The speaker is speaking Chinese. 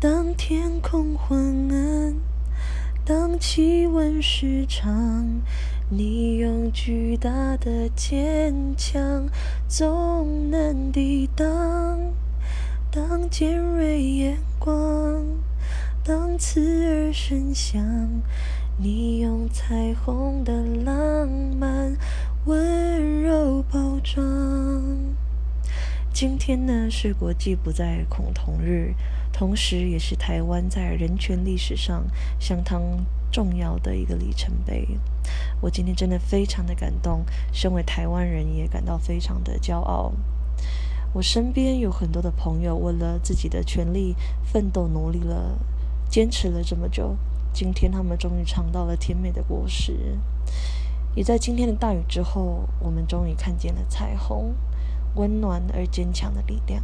当天空昏暗，当气温失常，你用巨大的坚强总能抵挡。当尖锐眼光，当刺耳声响，你用彩虹的浪漫温柔包装。今天呢是国际不再恐同日，同时也是台湾在人权历史上相当重要的一个里程碑。我今天真的非常的感动，身为台湾人也感到非常的骄傲。我身边有很多的朋友，为了自己的权利奋斗努力了，坚持了这么久，今天他们终于尝到了甜美的果实。也在今天的大雨之后，我们终于看见了彩虹。温暖而坚强的力量。